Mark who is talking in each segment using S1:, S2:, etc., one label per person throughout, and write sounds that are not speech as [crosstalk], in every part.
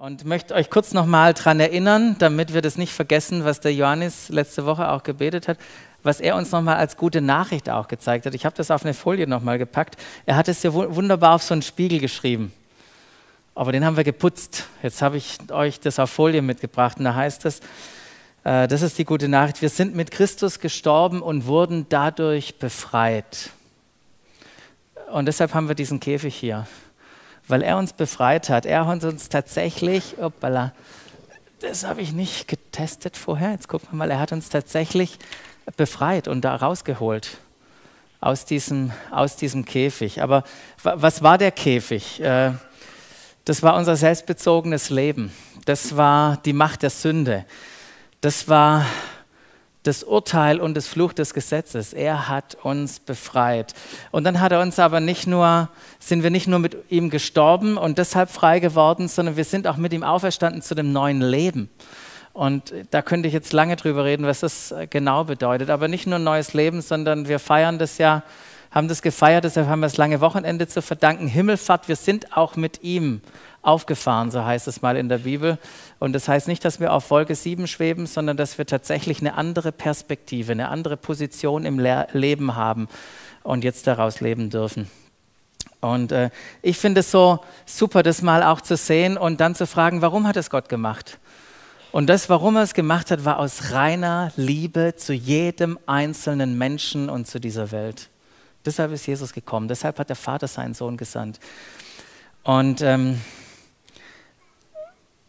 S1: Und möchte euch kurz nochmal daran erinnern, damit wir das nicht vergessen, was der Johannes letzte Woche auch gebetet hat, was er uns nochmal als gute Nachricht auch gezeigt hat. Ich habe das auf eine Folie nochmal gepackt. Er hat es ja wunderbar auf so einen Spiegel geschrieben. Aber den haben wir geputzt. Jetzt habe ich euch das auf Folie mitgebracht. Und da heißt es, äh, das ist die gute Nachricht, wir sind mit Christus gestorben und wurden dadurch befreit. Und deshalb haben wir diesen Käfig hier weil er uns befreit hat. Er hat uns tatsächlich, hoppala, das habe ich nicht getestet vorher, jetzt gucken wir mal, er hat uns tatsächlich befreit und da rausgeholt aus diesem, aus diesem Käfig. Aber was war der Käfig? Äh, das war unser selbstbezogenes Leben. Das war die Macht der Sünde. Das war das Urteil und das Fluch des Gesetzes. Er hat uns befreit. Und dann hat er uns aber nicht nur, sind wir nicht nur mit ihm gestorben und deshalb frei geworden, sondern wir sind auch mit ihm auferstanden zu dem neuen Leben. Und da könnte ich jetzt lange drüber reden, was das genau bedeutet. Aber nicht nur neues Leben, sondern wir feiern das ja, haben das gefeiert, deshalb haben wir das lange Wochenende zu verdanken. Himmelfahrt, wir sind auch mit ihm aufgefahren, so heißt es mal in der Bibel. Und das heißt nicht, dass wir auf Wolke 7 schweben, sondern dass wir tatsächlich eine andere Perspektive, eine andere Position im Le Leben haben und jetzt daraus leben dürfen. Und äh, ich finde es so super, das mal auch zu sehen und dann zu fragen, warum hat es Gott gemacht? Und das, warum er es gemacht hat, war aus reiner Liebe zu jedem einzelnen Menschen und zu dieser Welt. Deshalb ist Jesus gekommen. Deshalb hat der Vater seinen Sohn gesandt. Und ähm,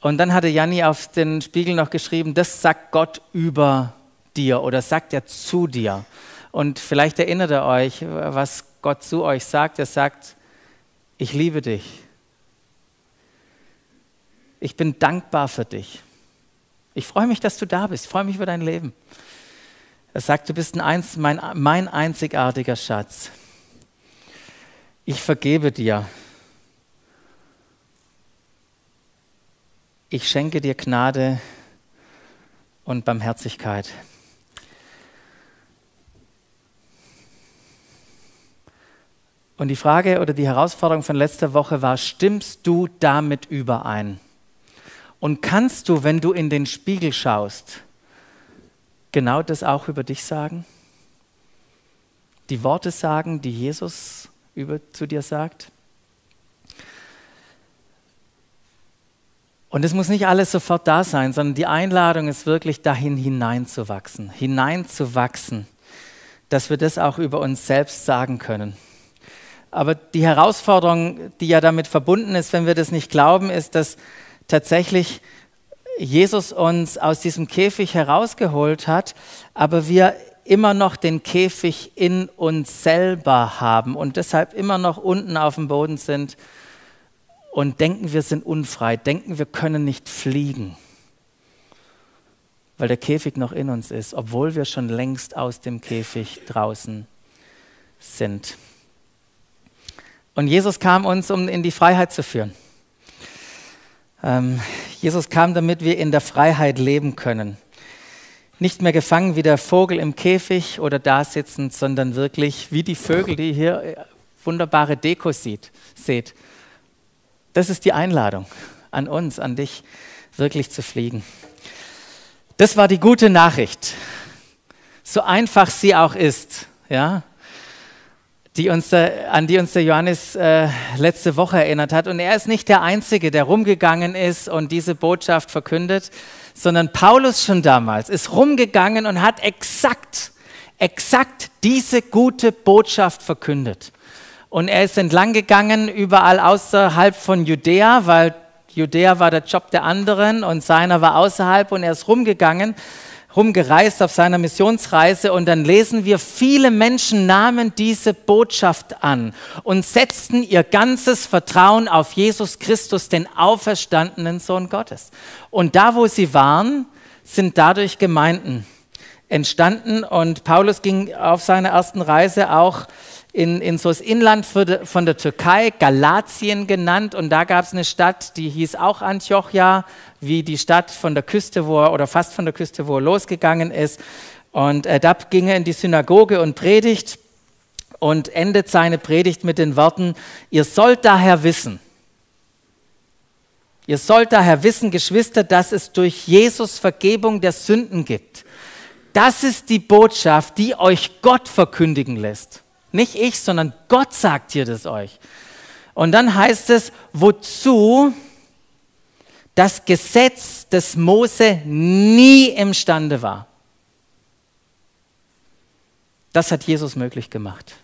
S1: und dann hatte Janni auf den Spiegel noch geschrieben, das sagt Gott über dir oder sagt er zu dir. Und vielleicht erinnert er euch, was Gott zu euch sagt. Er sagt, ich liebe dich. Ich bin dankbar für dich. Ich freue mich, dass du da bist. Ich freue mich über dein Leben. Er sagt, du bist ein, mein, mein einzigartiger Schatz. Ich vergebe dir. Ich schenke dir Gnade und Barmherzigkeit. Und die Frage oder die Herausforderung von letzter Woche war, stimmst du damit überein? Und kannst du, wenn du in den Spiegel schaust, genau das auch über dich sagen? Die Worte sagen, die Jesus über, zu dir sagt? Und es muss nicht alles sofort da sein, sondern die Einladung ist wirklich dahin hineinzuwachsen, hineinzuwachsen, dass wir das auch über uns selbst sagen können. Aber die Herausforderung, die ja damit verbunden ist, wenn wir das nicht glauben, ist, dass tatsächlich Jesus uns aus diesem Käfig herausgeholt hat, aber wir immer noch den Käfig in uns selber haben und deshalb immer noch unten auf dem Boden sind und denken, wir sind unfrei, denken, wir können nicht fliegen, weil der Käfig noch in uns ist, obwohl wir schon längst aus dem Käfig draußen sind. Und Jesus kam uns, um in die Freiheit zu führen. Ähm, Jesus kam, damit wir in der Freiheit leben können. Nicht mehr gefangen wie der Vogel im Käfig oder da sitzend, sondern wirklich wie die Vögel, die hier äh, wunderbare Deko sieht, seht das ist die Einladung an uns, an dich, wirklich zu fliegen. Das war die gute Nachricht. So einfach sie auch ist, ja, die uns, an die uns der Johannes äh, letzte Woche erinnert hat. Und er ist nicht der Einzige, der rumgegangen ist und diese Botschaft verkündet, sondern Paulus schon damals ist rumgegangen und hat exakt, exakt diese gute Botschaft verkündet. Und er ist entlang gegangen, überall außerhalb von Judäa, weil Judäa war der Job der anderen und seiner war außerhalb. Und er ist rumgegangen, rumgereist auf seiner Missionsreise. Und dann lesen wir, viele Menschen nahmen diese Botschaft an und setzten ihr ganzes Vertrauen auf Jesus Christus, den auferstandenen Sohn Gottes. Und da, wo sie waren, sind dadurch Gemeinden entstanden. Und Paulus ging auf seiner ersten Reise auch in, in so das Inland von der Türkei, Galatien genannt. Und da gab es eine Stadt, die hieß auch Antiochia, wie die Stadt von der Küste, wo er, oder fast von der Küste, wo er losgegangen ist. Und äh, da ging er in die Synagoge und predigt und endet seine Predigt mit den Worten, ihr sollt daher wissen, Ihr sollt daher wissen, Geschwister, dass es durch Jesus Vergebung der Sünden gibt. Das ist die Botschaft, die euch Gott verkündigen lässt. Nicht ich, sondern Gott sagt dir das euch. Und dann heißt es, wozu das Gesetz des Mose nie imstande war. Das hat Jesus möglich gemacht.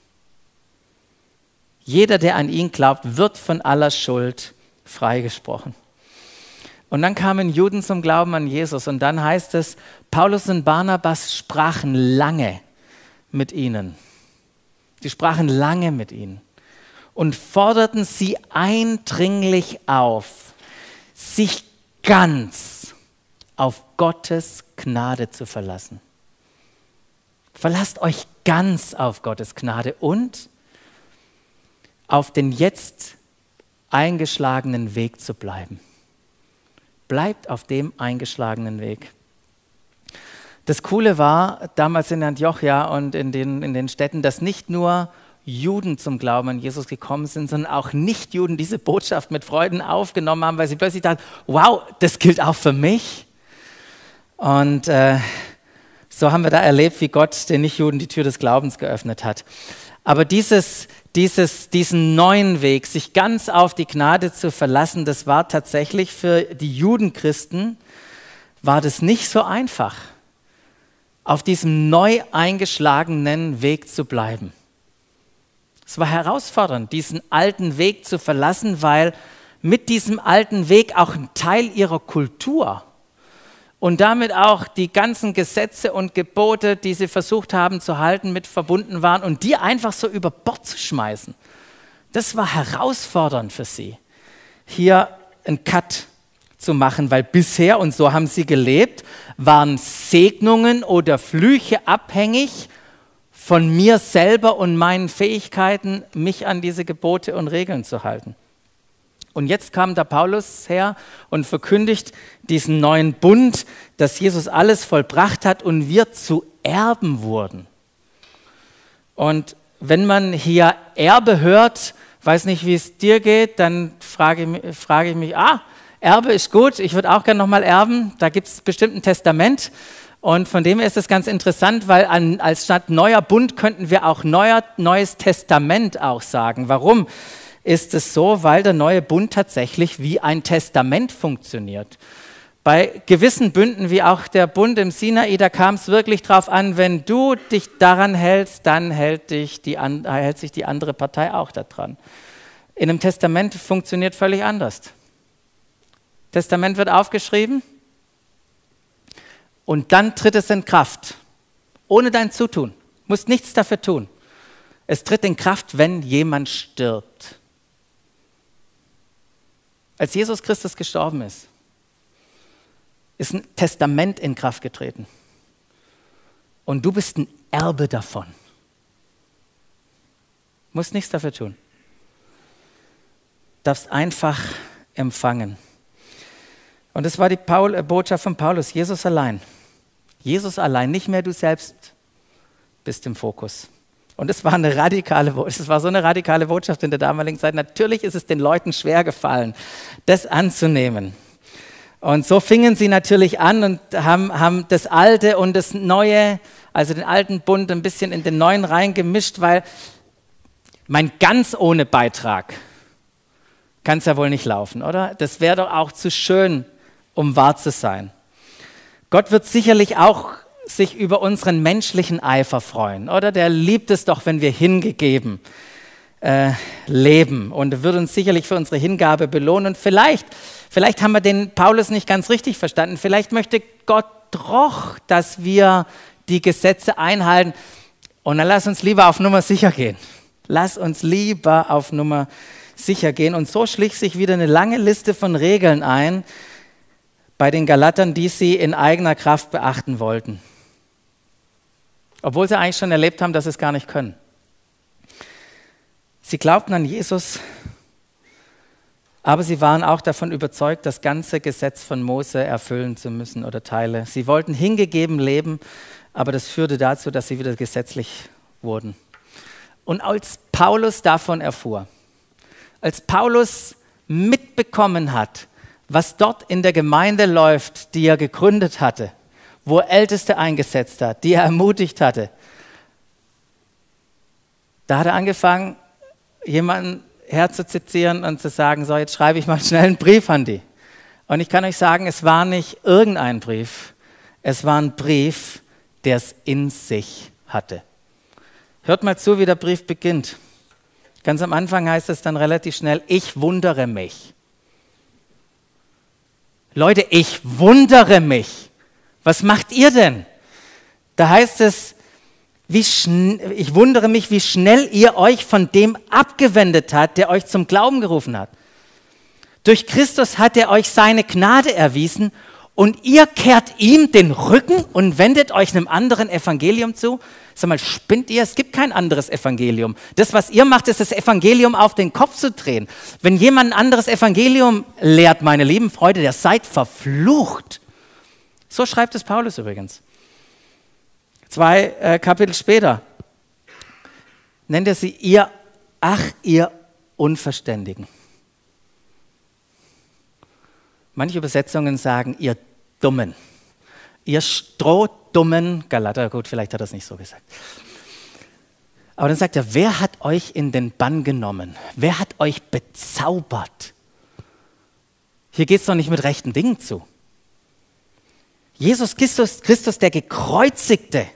S1: Jeder, der an ihn glaubt, wird von aller Schuld freigesprochen. Und dann kamen Juden zum Glauben an Jesus und dann heißt es, Paulus und Barnabas sprachen lange mit ihnen. Die sprachen lange mit ihnen und forderten sie eindringlich auf, sich ganz auf Gottes Gnade zu verlassen. Verlasst euch ganz auf Gottes Gnade und auf den jetzt eingeschlagenen Weg zu bleiben. Bleibt auf dem eingeschlagenen Weg. Das Coole war damals in Antiochia und in den, in den Städten, dass nicht nur Juden zum Glauben an Jesus gekommen sind, sondern auch Nichtjuden diese Botschaft mit Freuden aufgenommen haben, weil sie plötzlich dachten, wow, das gilt auch für mich. Und äh, so haben wir da erlebt, wie Gott den Nichtjuden die Tür des Glaubens geöffnet hat. Aber dieses, dieses, diesen neuen Weg, sich ganz auf die Gnade zu verlassen, das war tatsächlich für die Judenchristen, war das nicht so einfach, auf diesem neu eingeschlagenen Weg zu bleiben. Es war herausfordernd, diesen alten Weg zu verlassen, weil mit diesem alten Weg auch ein Teil ihrer Kultur und damit auch die ganzen Gesetze und Gebote, die sie versucht haben zu halten, mit verbunden waren und die einfach so über Bord zu schmeißen. Das war herausfordernd für sie, hier einen Cut zu machen, weil bisher, und so haben sie gelebt, waren Segnungen oder Flüche abhängig von mir selber und meinen Fähigkeiten, mich an diese Gebote und Regeln zu halten. Und jetzt kam der Paulus her und verkündigt diesen neuen Bund, dass Jesus alles vollbracht hat und wir zu Erben wurden. Und wenn man hier Erbe hört, weiß nicht, wie es dir geht, dann frage, frage ich mich, ah, Erbe ist gut, ich würde auch gerne nochmal erben, da gibt es bestimmt ein Testament. Und von dem her ist es ganz interessant, weil an, als statt neuer Bund könnten wir auch neuer, neues Testament auch sagen. Warum ist es so? Weil der neue Bund tatsächlich wie ein Testament funktioniert. Bei gewissen Bünden, wie auch der Bund im Sinai, da kam es wirklich darauf an, wenn du dich daran hältst, dann hält, dich die, hält sich die andere Partei auch daran. In einem Testament funktioniert völlig anders. Testament wird aufgeschrieben, und dann tritt es in Kraft, ohne dein Zutun. Musst nichts dafür tun. Es tritt in Kraft, wenn jemand stirbt. Als Jesus Christus gestorben ist, ist ein Testament in Kraft getreten. Und du bist ein Erbe davon. Musst nichts dafür tun. Darfst einfach empfangen. Und das war die Paul, äh, Botschaft von Paulus, Jesus allein. Jesus allein, nicht mehr du selbst bist im Fokus. Und es war eine radikale, es war so eine radikale Botschaft in der damaligen Zeit. Natürlich ist es den Leuten schwer gefallen, das anzunehmen. Und so fingen sie natürlich an und haben, haben das Alte und das Neue, also den alten Bund, ein bisschen in den neuen reingemischt, weil mein ganz ohne Beitrag kann es ja wohl nicht laufen, oder? Das wäre doch auch zu schön, um wahr zu sein. Gott wird sicherlich auch sich über unseren menschlichen Eifer freuen, oder? Der liebt es doch, wenn wir hingegeben äh, leben und wird uns sicherlich für unsere Hingabe belohnen. Und vielleicht, vielleicht haben wir den Paulus nicht ganz richtig verstanden. Vielleicht möchte Gott doch, dass wir die Gesetze einhalten. Und dann lass uns lieber auf Nummer sicher gehen. Lass uns lieber auf Nummer sicher gehen. Und so schlich sich wieder eine lange Liste von Regeln ein, bei den Galatern, die sie in eigener Kraft beachten wollten. Obwohl sie eigentlich schon erlebt haben, dass sie es gar nicht können. Sie glaubten an Jesus, aber sie waren auch davon überzeugt, das ganze Gesetz von Mose erfüllen zu müssen oder Teile. Sie wollten hingegeben leben, aber das führte dazu, dass sie wieder gesetzlich wurden. Und als Paulus davon erfuhr, als Paulus mitbekommen hat, was dort in der Gemeinde läuft, die er gegründet hatte, wo er Älteste eingesetzt hat, die er ermutigt hatte, da hat er angefangen, jemanden herzuzitieren und zu sagen, so jetzt schreibe ich mal schnell einen Brief an die. Und ich kann euch sagen, es war nicht irgendein Brief, es war ein Brief, der es in sich hatte. Hört mal zu, wie der Brief beginnt. Ganz am Anfang heißt es dann relativ schnell, ich wundere mich. Leute, ich wundere mich. Was macht ihr denn? Da heißt es, ich wundere mich, wie schnell ihr euch von dem abgewendet habt, der euch zum Glauben gerufen hat. Durch Christus hat er euch seine Gnade erwiesen und ihr kehrt ihm den Rücken und wendet euch einem anderen Evangelium zu. Sag mal, spinnt ihr? Es gibt kein anderes Evangelium. Das, was ihr macht, ist das Evangelium auf den Kopf zu drehen. Wenn jemand ein anderes Evangelium lehrt, meine lieben Freunde, der seid verflucht. So schreibt es Paulus übrigens. Zwei äh, Kapitel später nennt er sie ihr, ach, ihr Unverständigen. Manche Übersetzungen sagen, ihr Dummen. Ihr strohdummen Galater, gut, vielleicht hat er es nicht so gesagt. Aber dann sagt er, wer hat euch in den Bann genommen? Wer hat euch bezaubert? Hier geht es doch nicht mit rechten Dingen zu. Jesus Christus, Christus, der Gekreuzigte,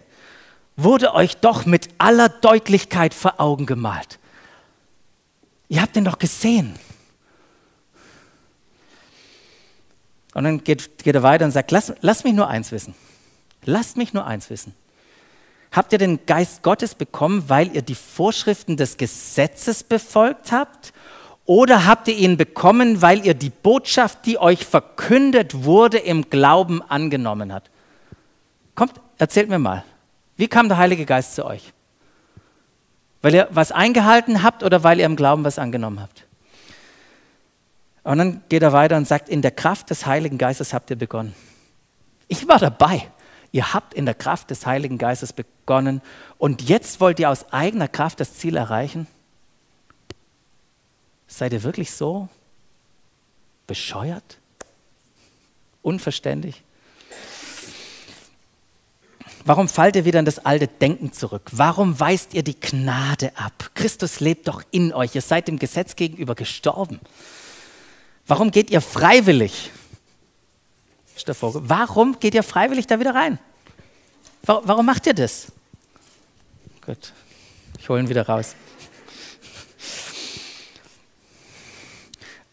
S1: wurde euch doch mit aller Deutlichkeit vor Augen gemalt. Ihr habt ihn doch gesehen. Und dann geht, geht er weiter und sagt, lass, lass mich nur eins wissen. Lasst mich nur eins wissen. Habt ihr den Geist Gottes bekommen, weil ihr die Vorschriften des Gesetzes befolgt habt? Oder habt ihr ihn bekommen, weil ihr die Botschaft, die euch verkündet wurde, im Glauben angenommen habt? Kommt, erzählt mir mal, wie kam der Heilige Geist zu euch? Weil ihr was eingehalten habt oder weil ihr im Glauben was angenommen habt? Und dann geht er weiter und sagt, in der Kraft des Heiligen Geistes habt ihr begonnen. Ich war dabei. Ihr habt in der Kraft des Heiligen Geistes begonnen und jetzt wollt ihr aus eigener Kraft das Ziel erreichen? Seid ihr wirklich so bescheuert? Unverständlich? Warum fallt ihr wieder in das alte Denken zurück? Warum weist ihr die Gnade ab? Christus lebt doch in euch. Ihr seid dem Gesetz gegenüber gestorben. Warum geht ihr freiwillig? Warum geht ihr freiwillig da wieder rein? Warum macht ihr das? Gut, ich hole ihn wieder raus.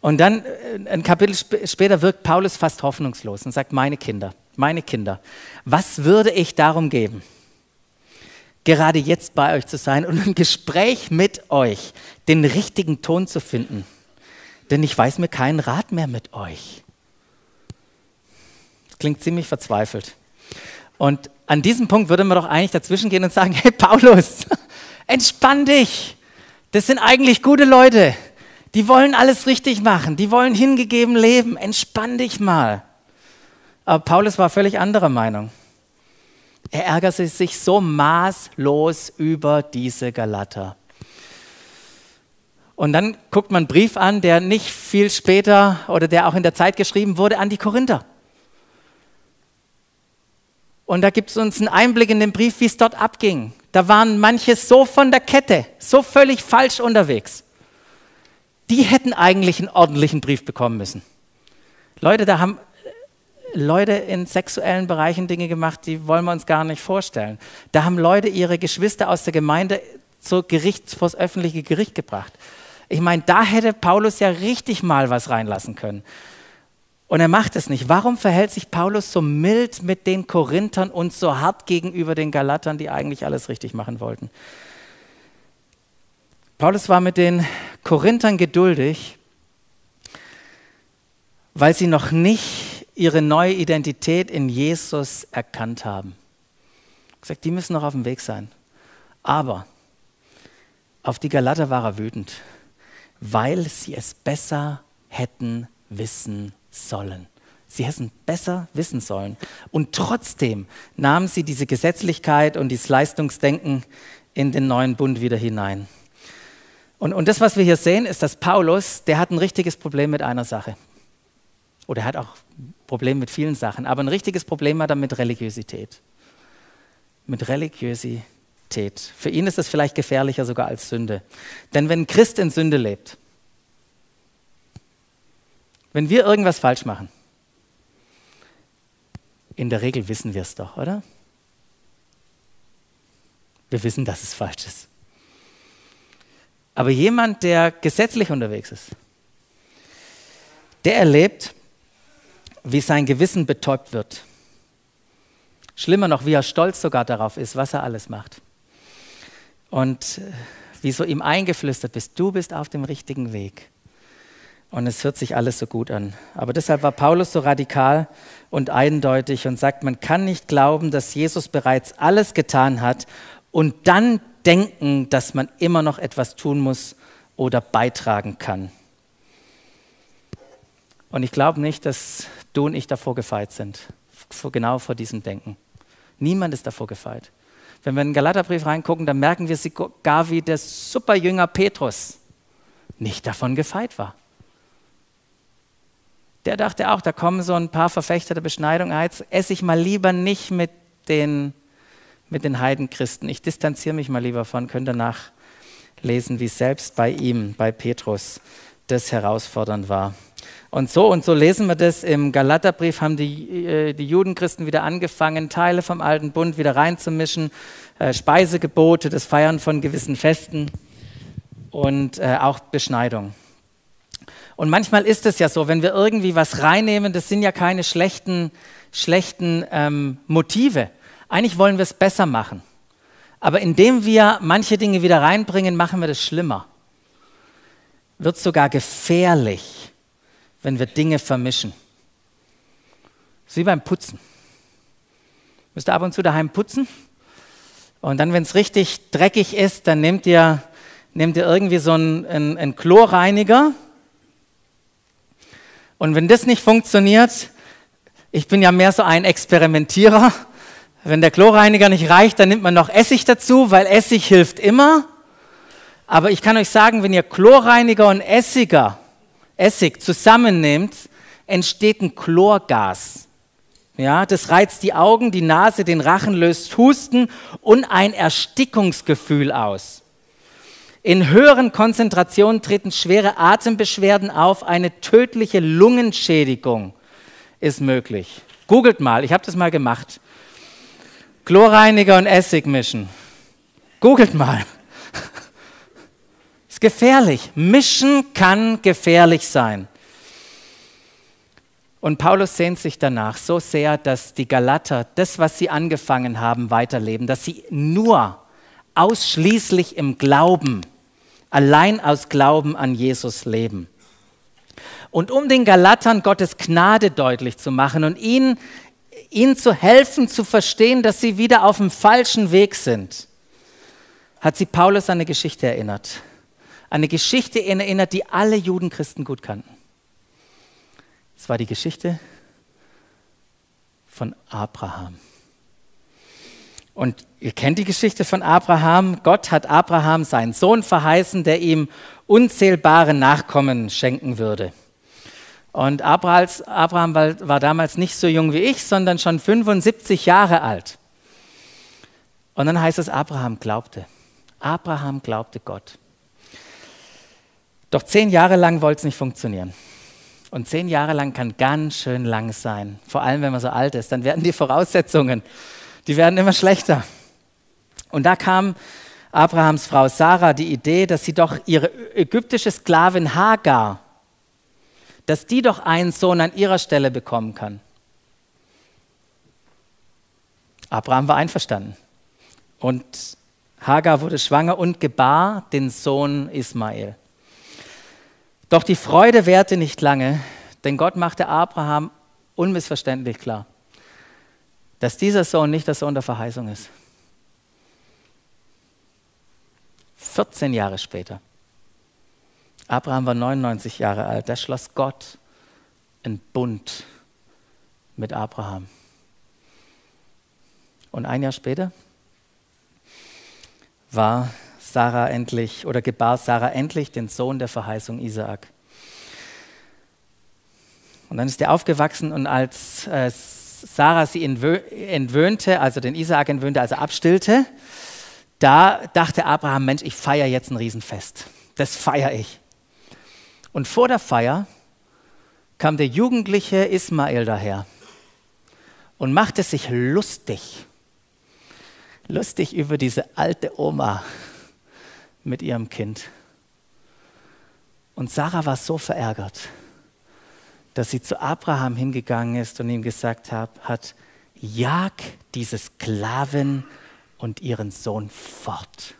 S1: Und dann, äh, ein Kapitel später, wirkt Paulus fast hoffnungslos und sagt, meine Kinder, meine Kinder, was würde ich darum geben, gerade jetzt bei euch zu sein und im Gespräch mit euch den richtigen Ton zu finden? Denn ich weiß mir keinen Rat mehr mit euch. Klingt ziemlich verzweifelt. Und an diesem Punkt würde man doch eigentlich dazwischen gehen und sagen, hey Paulus, [laughs] entspann dich. Das sind eigentlich gute Leute. Die wollen alles richtig machen. Die wollen hingegeben leben. Entspann dich mal. Aber Paulus war völlig anderer Meinung. Er ärgerte sich so maßlos über diese Galater. Und dann guckt man einen Brief an, der nicht viel später oder der auch in der Zeit geschrieben wurde an die Korinther. Und da gibt es uns einen Einblick in den Brief, wie es dort abging. Da waren manche so von der Kette, so völlig falsch unterwegs. Die hätten eigentlich einen ordentlichen Brief bekommen müssen. Leute, da haben Leute in sexuellen Bereichen Dinge gemacht, die wollen wir uns gar nicht vorstellen. Da haben Leute ihre Geschwister aus der Gemeinde zur Gericht, vor das öffentliche Gericht gebracht. Ich meine, da hätte Paulus ja richtig mal was reinlassen können. Und er macht es nicht. Warum verhält sich Paulus so mild mit den Korinthern und so hart gegenüber den Galatern, die eigentlich alles richtig machen wollten? Paulus war mit den Korinthern geduldig, weil sie noch nicht ihre neue Identität in Jesus erkannt haben. Er gesagt, die müssen noch auf dem Weg sein. Aber auf die Galater war er wütend weil sie es besser hätten wissen sollen. Sie hätten besser wissen sollen. Und trotzdem nahmen sie diese Gesetzlichkeit und dieses Leistungsdenken in den neuen Bund wieder hinein. Und, und das, was wir hier sehen, ist, dass Paulus, der hat ein richtiges Problem mit einer Sache. Oder er hat auch Probleme mit vielen Sachen. Aber ein richtiges Problem hat er mit Religiosität. Mit Religiosität. Für ihn ist das vielleicht gefährlicher sogar als Sünde. Denn wenn ein Christ in Sünde lebt, wenn wir irgendwas falsch machen, in der Regel wissen wir es doch, oder? Wir wissen, dass es falsch ist. Aber jemand, der gesetzlich unterwegs ist, der erlebt, wie sein Gewissen betäubt wird. Schlimmer noch, wie er stolz sogar darauf ist, was er alles macht. Und äh, wie so ihm eingeflüstert bist, du bist auf dem richtigen Weg. Und es hört sich alles so gut an. Aber deshalb war Paulus so radikal und eindeutig und sagt, man kann nicht glauben, dass Jesus bereits alles getan hat und dann denken, dass man immer noch etwas tun muss oder beitragen kann. Und ich glaube nicht, dass du und ich davor gefeit sind, genau vor diesem Denken. Niemand ist davor gefeit. Wenn wir in den Galaterbrief reingucken, dann merken wir sogar, wie der Superjünger Petrus nicht davon gefeit war. Der dachte auch, da kommen so ein paar Verfechter der Beschneidung, jetzt esse ich mal lieber nicht mit den mit den Heidenchristen. Ich distanziere mich mal lieber von, könnt ihr nachlesen, wie selbst bei ihm, bei Petrus, das herausfordernd war. Und so und so lesen wir das im Galaterbrief, haben die, äh, die Judenchristen wieder angefangen, Teile vom alten Bund wieder reinzumischen, äh, Speisegebote, das Feiern von gewissen Festen und äh, auch Beschneidung. Und manchmal ist es ja so, wenn wir irgendwie was reinnehmen, das sind ja keine schlechten, schlechten ähm, Motive. Eigentlich wollen wir es besser machen. Aber indem wir manche Dinge wieder reinbringen, machen wir das schlimmer. Wird sogar gefährlich, wenn wir Dinge vermischen. Das ist wie beim Putzen. Müsst ihr ab und zu daheim putzen. Und dann, wenn es richtig dreckig ist, dann nehmt ihr, nehmt ihr irgendwie so einen, einen, einen Chlorreiniger. Und wenn das nicht funktioniert, ich bin ja mehr so ein Experimentierer, wenn der Chlorreiniger nicht reicht, dann nimmt man noch Essig dazu, weil Essig hilft immer. Aber ich kann euch sagen, wenn ihr Chlorreiniger und Essiger, Essig zusammennehmt, entsteht ein Chlorgas. Ja, das reizt die Augen, die Nase, den Rachen, löst Husten und ein Erstickungsgefühl aus. In höheren Konzentrationen treten schwere Atembeschwerden auf, eine tödliche Lungenschädigung ist möglich. Googelt mal, ich habe das mal gemacht. Chlorreiniger und Essig mischen. Googelt mal. Ist gefährlich. Mischen kann gefährlich sein. Und Paulus sehnt sich danach so sehr, dass die Galater das, was sie angefangen haben, weiterleben, dass sie nur ausschließlich im Glauben, allein aus Glauben an Jesus leben. Und um den Galatern Gottes Gnade deutlich zu machen und ihnen ihnen zu helfen, zu verstehen, dass sie wieder auf dem falschen Weg sind, hat sie Paulus an eine Geschichte erinnert. Eine Geschichte erinnert, die alle Judenchristen gut kannten. Es war die Geschichte von Abraham. Und ihr kennt die Geschichte von Abraham. Gott hat Abraham seinen Sohn verheißen, der ihm unzählbare Nachkommen schenken würde. Und Abraham war damals nicht so jung wie ich, sondern schon 75 Jahre alt. Und dann heißt es, Abraham glaubte. Abraham glaubte Gott. Doch zehn Jahre lang wollte es nicht funktionieren. Und zehn Jahre lang kann ganz schön lang sein. Vor allem, wenn man so alt ist. Dann werden die Voraussetzungen, die werden immer schlechter. Und da kam Abrahams Frau Sarah die Idee, dass sie doch ihre ägyptische Sklavin Hagar dass die doch einen Sohn an ihrer Stelle bekommen kann. Abraham war einverstanden. Und Hagar wurde schwanger und gebar den Sohn Ismael. Doch die Freude währte nicht lange, denn Gott machte Abraham unmissverständlich klar, dass dieser Sohn nicht der Sohn der Verheißung ist. 14 Jahre später Abraham war 99 Jahre alt. Da schloss Gott einen Bund mit Abraham. Und ein Jahr später war Sarah endlich oder gebar Sarah endlich den Sohn der Verheißung Isaak. Und dann ist er aufgewachsen und als äh, Sarah sie entwöhnte, also den Isaak entwöhnte, also abstillte, da dachte Abraham, Mensch, ich feiere jetzt ein Riesenfest. Das feiere ich. Und vor der Feier kam der jugendliche Ismael daher und machte sich lustig. Lustig über diese alte Oma mit ihrem Kind. Und Sarah war so verärgert, dass sie zu Abraham hingegangen ist und ihm gesagt hat, jag diese Sklavin und ihren Sohn fort.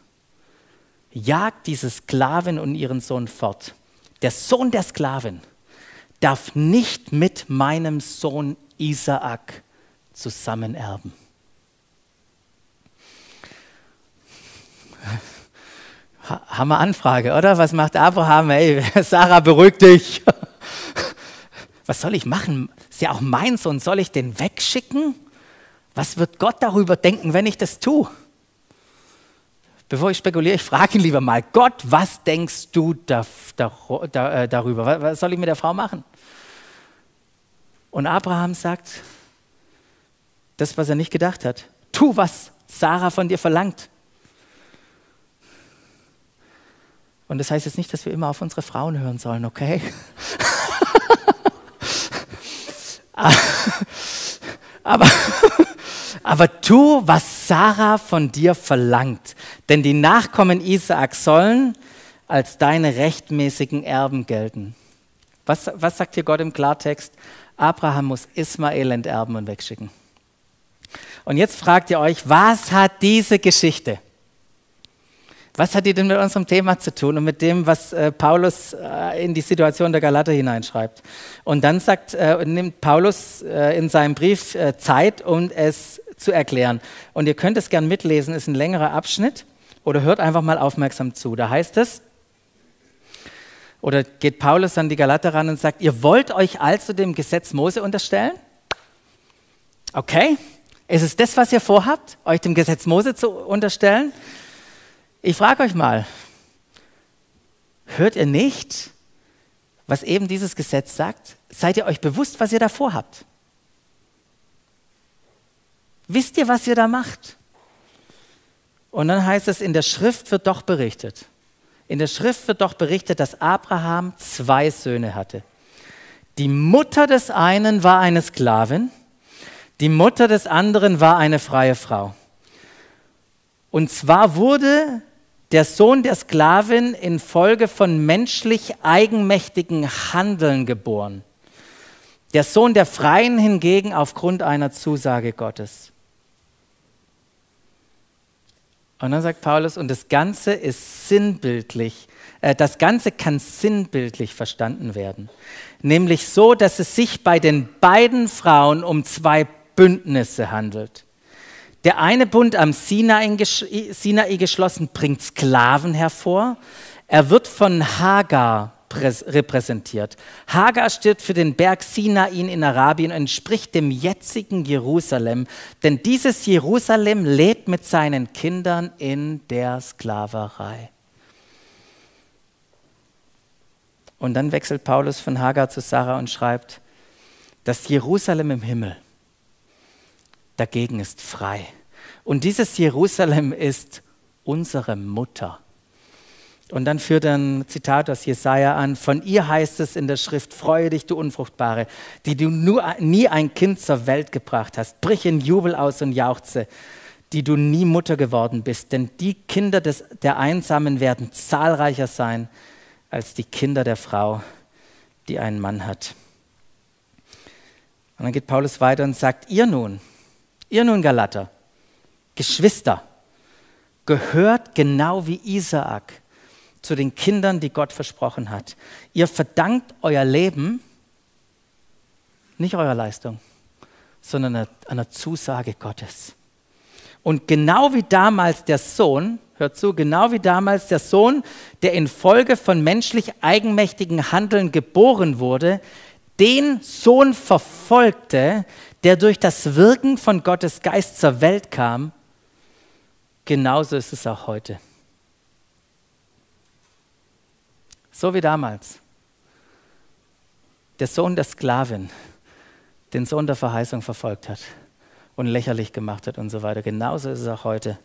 S1: Jag diese Sklavin und ihren Sohn fort. Der Sohn der Sklavin darf nicht mit meinem Sohn Isaak zusammenerben. Hammer Anfrage, oder? Was macht Abraham? Hey, [laughs] Sarah, beruhig dich. [laughs] Was soll ich machen? Ist ja auch mein Sohn. Soll ich den wegschicken? Was wird Gott darüber denken, wenn ich das tue? Bevor ich spekuliere, ich frage ihn lieber mal, Gott, was denkst du da, da, da, äh, darüber? Was soll ich mit der Frau machen? Und Abraham sagt, das, was er nicht gedacht hat. Tu, was Sarah von dir verlangt. Und das heißt jetzt nicht, dass wir immer auf unsere Frauen hören sollen, okay? [laughs] aber, aber tu, was Sarah von dir verlangt. Denn die Nachkommen Isaak sollen als deine rechtmäßigen Erben gelten. Was, was sagt hier Gott im Klartext? Abraham muss Ismael enterben und wegschicken. Und jetzt fragt ihr euch, was hat diese Geschichte was hat die denn mit unserem Thema zu tun und mit dem, was äh, Paulus äh, in die Situation der Galater hineinschreibt? Und dann sagt, äh, nimmt Paulus äh, in seinem Brief äh, Zeit, um es zu erklären. Und ihr könnt es gern mitlesen, ist ein längerer Abschnitt oder hört einfach mal aufmerksam zu. Da heißt es, oder geht Paulus an die Galater ran und sagt, ihr wollt euch also dem Gesetz Mose unterstellen? Okay, ist es das, was ihr vorhabt, euch dem Gesetz Mose zu unterstellen? Ich frage euch mal, hört ihr nicht, was eben dieses Gesetz sagt? Seid ihr euch bewusst, was ihr davor habt? Wisst ihr, was ihr da macht? Und dann heißt es, in der Schrift wird doch berichtet. In der Schrift wird doch berichtet, dass Abraham zwei Söhne hatte. Die Mutter des einen war eine Sklavin, die Mutter des anderen war eine freie Frau. Und zwar wurde der Sohn der Sklavin infolge von menschlich eigenmächtigen Handeln geboren. Der Sohn der Freien hingegen aufgrund einer Zusage Gottes. Und dann sagt Paulus, und das Ganze ist sinnbildlich, äh, das Ganze kann sinnbildlich verstanden werden. Nämlich so, dass es sich bei den beiden Frauen um zwei Bündnisse handelt. Der eine Bund am Sinai, Sinai geschlossen bringt Sklaven hervor. Er wird von Hagar repräsentiert. Hagar steht für den Berg Sinai in Arabien und entspricht dem jetzigen Jerusalem, denn dieses Jerusalem lebt mit seinen Kindern in der Sklaverei. Und dann wechselt Paulus von Hagar zu Sarah und schreibt, das Jerusalem im Himmel dagegen ist frei. Und dieses Jerusalem ist unsere Mutter. Und dann führt er ein Zitat aus Jesaja an. Von ihr heißt es in der Schrift: Freue dich, du Unfruchtbare, die du nur, nie ein Kind zur Welt gebracht hast. Brich in Jubel aus und jauchze, die du nie Mutter geworden bist. Denn die Kinder des, der Einsamen werden zahlreicher sein als die Kinder der Frau, die einen Mann hat. Und dann geht Paulus weiter und sagt: Ihr nun, ihr nun Galater, Geschwister, gehört genau wie Isaak zu den Kindern, die Gott versprochen hat. Ihr verdankt euer Leben nicht eurer Leistung, sondern einer Zusage Gottes. Und genau wie damals der Sohn, hört zu, genau wie damals der Sohn, der infolge von menschlich eigenmächtigen Handeln geboren wurde, den Sohn verfolgte, der durch das Wirken von Gottes Geist zur Welt kam, genauso ist es auch heute. So wie damals. der Sohn der Sklavin den Sohn der Verheißung verfolgt hat und lächerlich gemacht hat und so weiter. Genauso ist es auch heute.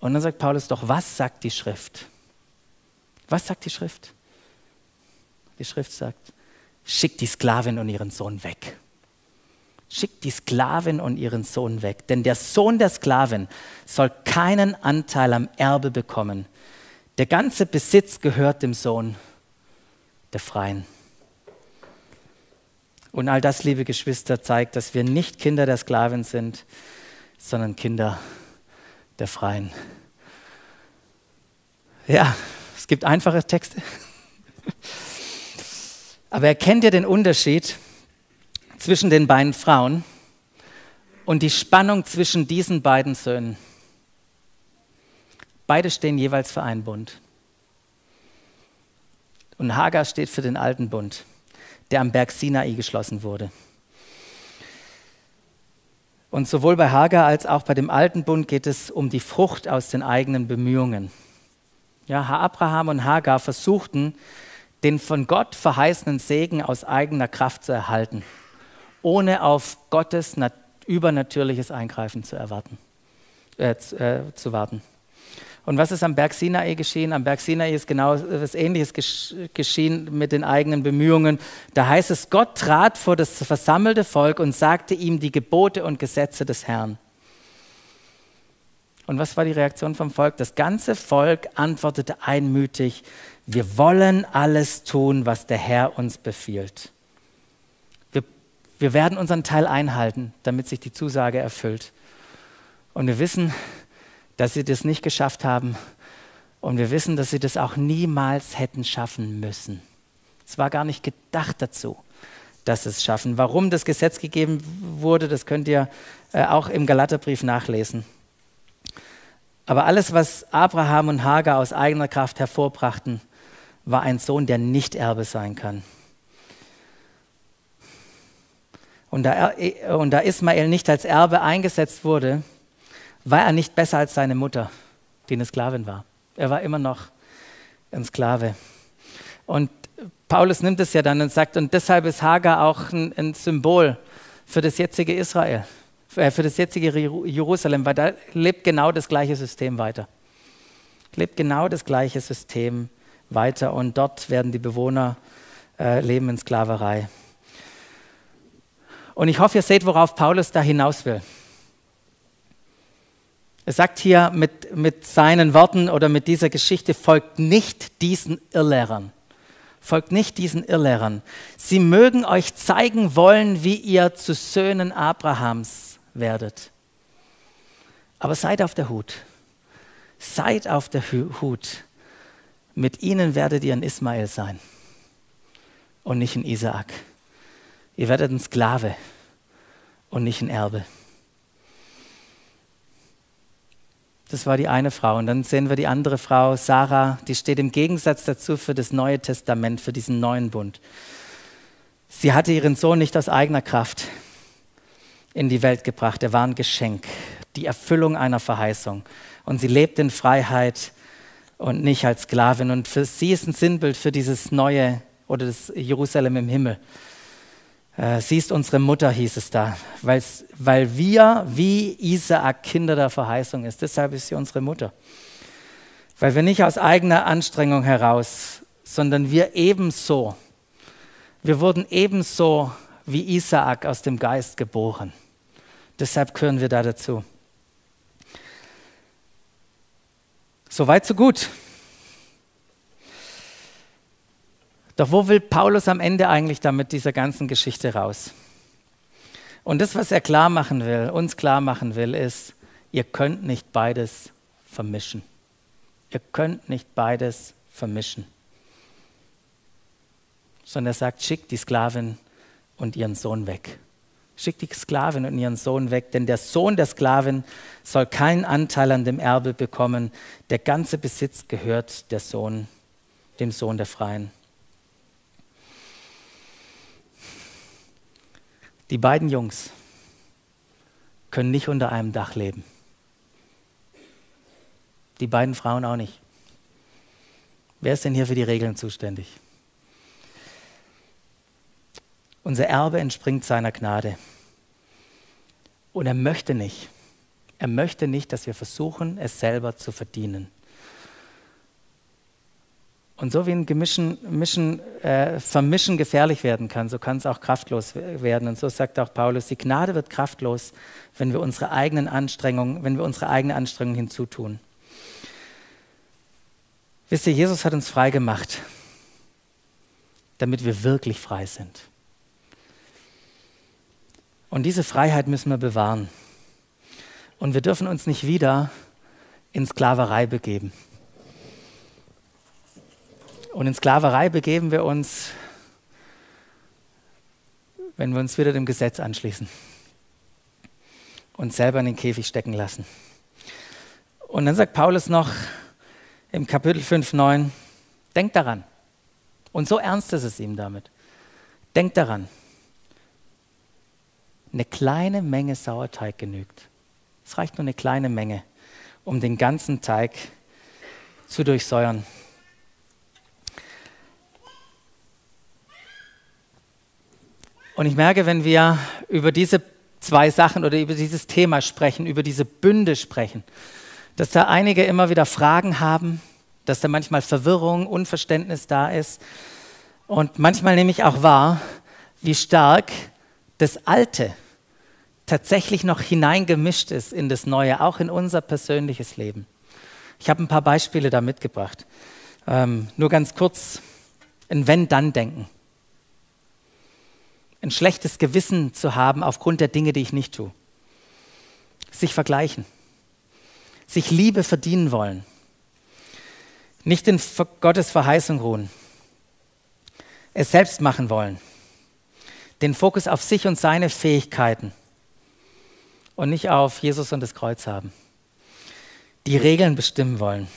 S1: Und dann sagt Paulus doch, was sagt die Schrift? Was sagt die Schrift? Die Schrift sagt, schickt die Sklavin und ihren Sohn weg. Schickt die Sklavin und ihren Sohn weg. Denn der Sohn der Sklavin soll keinen Anteil am Erbe bekommen. Der ganze Besitz gehört dem Sohn der Freien. Und all das, liebe Geschwister, zeigt, dass wir nicht Kinder der Sklavin sind, sondern Kinder der Freien. Ja, es gibt einfache Texte. [laughs] Aber erkennt ihr den Unterschied zwischen den beiden Frauen und die Spannung zwischen diesen beiden Söhnen? Beide stehen jeweils für einen Bund. Und Hagar steht für den alten Bund der am Berg Sinai geschlossen wurde. Und sowohl bei Hagar als auch bei dem alten Bund geht es um die Frucht aus den eigenen Bemühungen. Ja, Abraham und Hagar versuchten, den von Gott verheißenen Segen aus eigener Kraft zu erhalten, ohne auf Gottes übernatürliches Eingreifen zu erwarten, äh, zu, äh, zu warten. Und was ist am Berg Sinai geschehen? Am Berg Sinai ist genau etwas Ähnliches geschehen mit den eigenen Bemühungen. Da heißt es, Gott trat vor das versammelte Volk und sagte ihm die Gebote und Gesetze des Herrn. Und was war die Reaktion vom Volk? Das ganze Volk antwortete einmütig, wir wollen alles tun, was der Herr uns befiehlt. Wir, werden unseren Teil einhalten, damit sich die Zusage erfüllt. Und wir wissen, dass sie das nicht geschafft haben. Und wir wissen, dass sie das auch niemals hätten schaffen müssen. Es war gar nicht gedacht dazu, dass sie es schaffen. Warum das Gesetz gegeben wurde, das könnt ihr äh, auch im Galaterbrief nachlesen. Aber alles, was Abraham und Hagar aus eigener Kraft hervorbrachten, war ein Sohn, der nicht Erbe sein kann. Und da, und da Ismael nicht als Erbe eingesetzt wurde, war er nicht besser als seine Mutter, die eine Sklavin war. Er war immer noch ein Sklave. Und Paulus nimmt es ja dann und sagt, und deshalb ist Hagar auch ein, ein Symbol für das jetzige Israel, äh, für das jetzige Jerusalem, weil da lebt genau das gleiche System weiter. Lebt genau das gleiche System weiter und dort werden die Bewohner äh, leben in Sklaverei. Und ich hoffe, ihr seht, worauf Paulus da hinaus will. Er sagt hier mit, mit seinen Worten oder mit dieser Geschichte, folgt nicht diesen Irrlehrern. Folgt nicht diesen Irrlehrern. Sie mögen euch zeigen wollen, wie ihr zu Söhnen Abrahams werdet. Aber seid auf der Hut. Seid auf der Hut. Mit ihnen werdet ihr ein Ismael sein und nicht ein Isaak. Ihr werdet ein Sklave und nicht ein Erbe. Das war die eine Frau. Und dann sehen wir die andere Frau, Sarah, die steht im Gegensatz dazu für das Neue Testament, für diesen neuen Bund. Sie hatte ihren Sohn nicht aus eigener Kraft in die Welt gebracht. Er war ein Geschenk, die Erfüllung einer Verheißung. Und sie lebt in Freiheit und nicht als Sklavin. Und für sie ist ein Sinnbild für dieses neue oder das Jerusalem im Himmel. Äh, sie ist unsere Mutter, hieß es da, weil wir wie Isaak Kinder der Verheißung ist. Deshalb ist sie unsere Mutter. Weil wir nicht aus eigener Anstrengung heraus, sondern wir ebenso, wir wurden ebenso wie Isaak aus dem Geist geboren. Deshalb gehören wir da dazu. Soweit, so gut. Doch wo will Paulus am Ende eigentlich da mit dieser ganzen Geschichte raus? Und das, was er klar machen will, uns klar machen will, ist, ihr könnt nicht beides vermischen. Ihr könnt nicht beides vermischen. Sondern er sagt, schickt die Sklavin und ihren Sohn weg. Schickt die Sklavin und ihren Sohn weg, denn der Sohn der Sklavin soll keinen Anteil an dem Erbe bekommen. Der ganze Besitz gehört der Sohn, dem Sohn der Freien. Die beiden Jungs können nicht unter einem Dach leben. Die beiden Frauen auch nicht. Wer ist denn hier für die Regeln zuständig? Unser Erbe entspringt seiner Gnade. Und er möchte nicht, er möchte nicht, dass wir versuchen, es selber zu verdienen. Und so wie ein Gemischen, Mischen, äh, Vermischen gefährlich werden kann, so kann es auch kraftlos werden. Und so sagt auch Paulus, die Gnade wird kraftlos, wenn wir unsere eigenen Anstrengungen, wenn wir unsere eigene Anstrengung hinzutun. Wisst ihr, Jesus hat uns frei gemacht, damit wir wirklich frei sind. Und diese Freiheit müssen wir bewahren. Und wir dürfen uns nicht wieder in Sklaverei begeben. Und in Sklaverei begeben wir uns, wenn wir uns wieder dem Gesetz anschließen und selber in den Käfig stecken lassen. Und dann sagt Paulus noch im Kapitel 5, 9, denkt daran. Und so ernst ist es ihm damit. Denkt daran. Eine kleine Menge Sauerteig genügt. Es reicht nur eine kleine Menge, um den ganzen Teig zu durchsäuern. Und ich merke, wenn wir über diese zwei Sachen oder über dieses Thema sprechen, über diese Bünde sprechen, dass da einige immer wieder Fragen haben, dass da manchmal Verwirrung, Unverständnis da ist. Und manchmal nehme ich auch wahr, wie stark das Alte tatsächlich noch hineingemischt ist in das Neue, auch in unser persönliches Leben. Ich habe ein paar Beispiele da mitgebracht. Ähm, nur ganz kurz, ein Wenn-Dann-Denken ein schlechtes Gewissen zu haben aufgrund der Dinge, die ich nicht tue. Sich vergleichen. Sich Liebe verdienen wollen. Nicht in Gottes Verheißung ruhen. Es selbst machen wollen. Den Fokus auf sich und seine Fähigkeiten und nicht auf Jesus und das Kreuz haben. Die Regeln bestimmen wollen.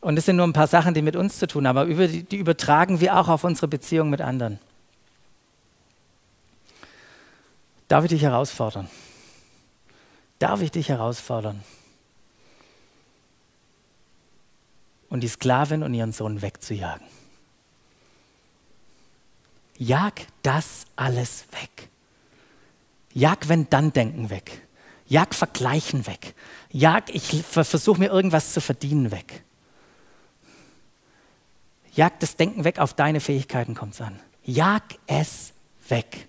S1: Und das sind nur ein paar Sachen, die mit uns zu tun haben, aber die übertragen wir auch auf unsere Beziehung mit anderen. Darf ich dich herausfordern? Darf ich dich herausfordern? Und die Sklavin und ihren Sohn wegzujagen. Jag das alles weg. Jag wenn dann denken weg. Jag vergleichen weg. Jag ich versuche mir irgendwas zu verdienen weg. Jag das Denken weg auf deine Fähigkeiten kommt es an. Jag es weg.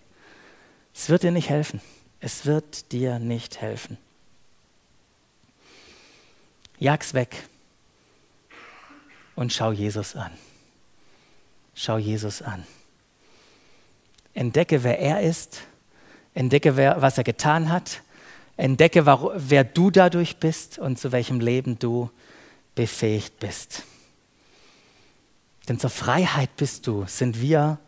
S1: Es wird dir nicht helfen. Es wird dir nicht helfen. Jag's weg und schau Jesus an. Schau Jesus an. Entdecke, wer er ist. Entdecke, wer, was er getan hat. Entdecke, wer du dadurch bist und zu welchem Leben du befähigt bist. Denn zur Freiheit bist du, sind wir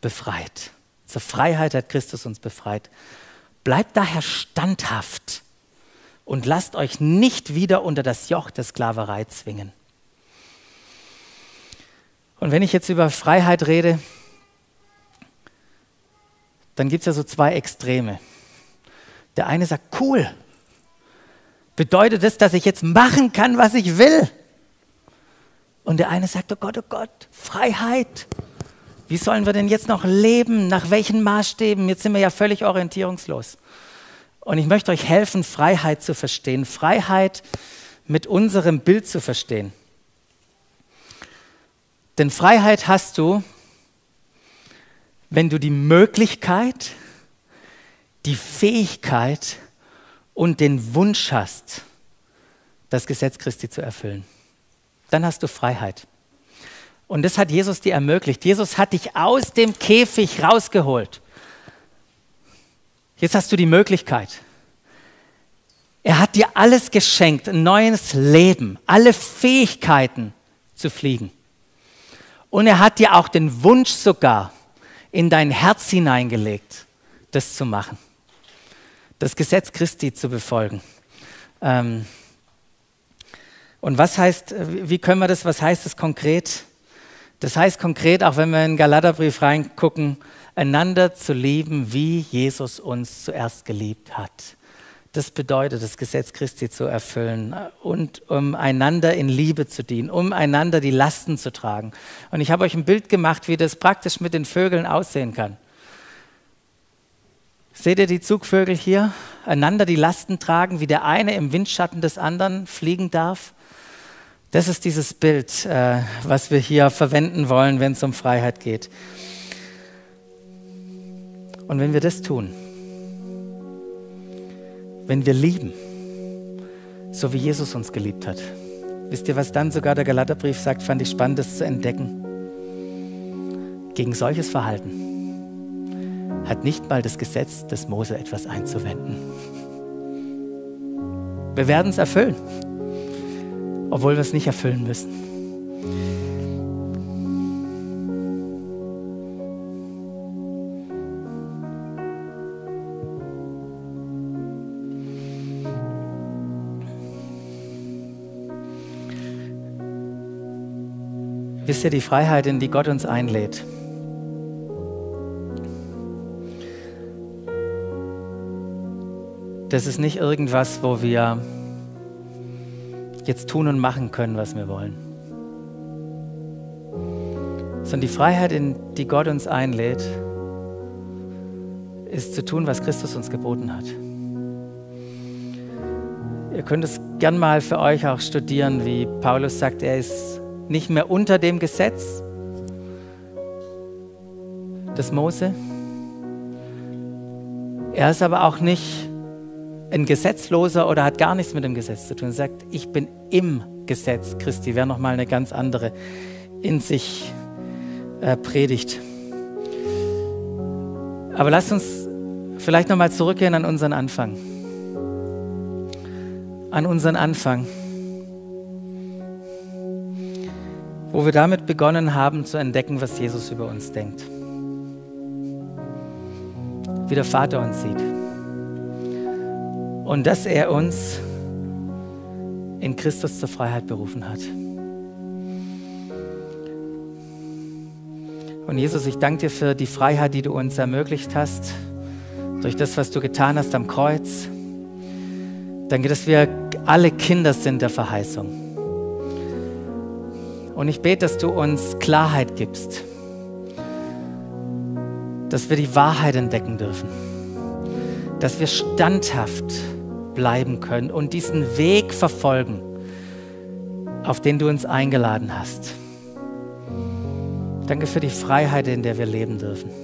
S1: befreit. Zur Freiheit hat Christus uns befreit. Bleibt daher standhaft und lasst euch nicht wieder unter das Joch der Sklaverei zwingen. Und wenn ich jetzt über Freiheit rede, dann gibt es ja so zwei Extreme. Der eine sagt, cool, bedeutet das, dass ich jetzt machen kann, was ich will? Und der eine sagt, oh Gott, oh Gott, Freiheit, wie sollen wir denn jetzt noch leben? Nach welchen Maßstäben? Jetzt sind wir ja völlig orientierungslos. Und ich möchte euch helfen, Freiheit zu verstehen, Freiheit mit unserem Bild zu verstehen. Denn Freiheit hast du, wenn du die Möglichkeit, die Fähigkeit und den Wunsch hast, das Gesetz Christi zu erfüllen. Dann hast du Freiheit. Und das hat Jesus dir ermöglicht. Jesus hat dich aus dem Käfig rausgeholt. Jetzt hast du die Möglichkeit. Er hat dir alles geschenkt, ein neues Leben, alle Fähigkeiten zu fliegen. Und er hat dir auch den Wunsch sogar in dein Herz hineingelegt, das zu machen. Das Gesetz Christi zu befolgen. Ähm und was heißt, wie können wir das, was heißt das konkret? Das heißt konkret, auch wenn wir in den Galaterbrief reingucken, einander zu lieben, wie Jesus uns zuerst geliebt hat. das bedeutet, das Gesetz Christi zu erfüllen und um einander in Liebe zu dienen, um einander die Lasten zu tragen. Und ich habe euch ein Bild gemacht, wie das praktisch mit den Vögeln aussehen kann. Seht ihr die Zugvögel hier? Einander die Lasten tragen, wie der eine im Windschatten des anderen fliegen darf. Das ist dieses Bild, äh, was wir hier verwenden wollen, wenn es um Freiheit geht. Und wenn wir das tun, wenn wir lieben, so wie Jesus uns geliebt hat, wisst ihr, was dann sogar der Galaterbrief sagt, fand ich spannend, das zu entdecken. Gegen solches Verhalten hat nicht mal das Gesetz des Mose etwas einzuwenden. Wir werden es erfüllen obwohl wir es nicht erfüllen müssen. Wisst ihr, die Freiheit, in die Gott uns einlädt, das ist nicht irgendwas, wo wir jetzt tun und machen können, was wir wollen. Sondern die Freiheit, in die Gott uns einlädt, ist zu tun, was Christus uns geboten hat. Ihr könnt es gern mal für euch auch studieren, wie Paulus sagt, er ist nicht mehr unter dem Gesetz des Mose. Er ist aber auch nicht ein Gesetzloser oder hat gar nichts mit dem Gesetz zu tun. Sagt, ich bin im Gesetz Christi. Wäre nochmal eine ganz andere in sich äh, predigt. Aber lasst uns vielleicht nochmal zurückgehen an unseren Anfang. An unseren Anfang. Wo wir damit begonnen haben zu entdecken, was Jesus über uns denkt. Wie der Vater uns sieht und dass er uns in Christus zur Freiheit berufen hat. Und Jesus, ich danke dir für die Freiheit, die du uns ermöglicht hast, durch das, was du getan hast am Kreuz. Danke, dass wir alle Kinder sind der Verheißung. Und ich bete, dass du uns Klarheit gibst, dass wir die Wahrheit entdecken dürfen, dass wir standhaft bleiben können und diesen Weg verfolgen, auf den du uns eingeladen hast. Danke für die Freiheit, in der wir leben dürfen.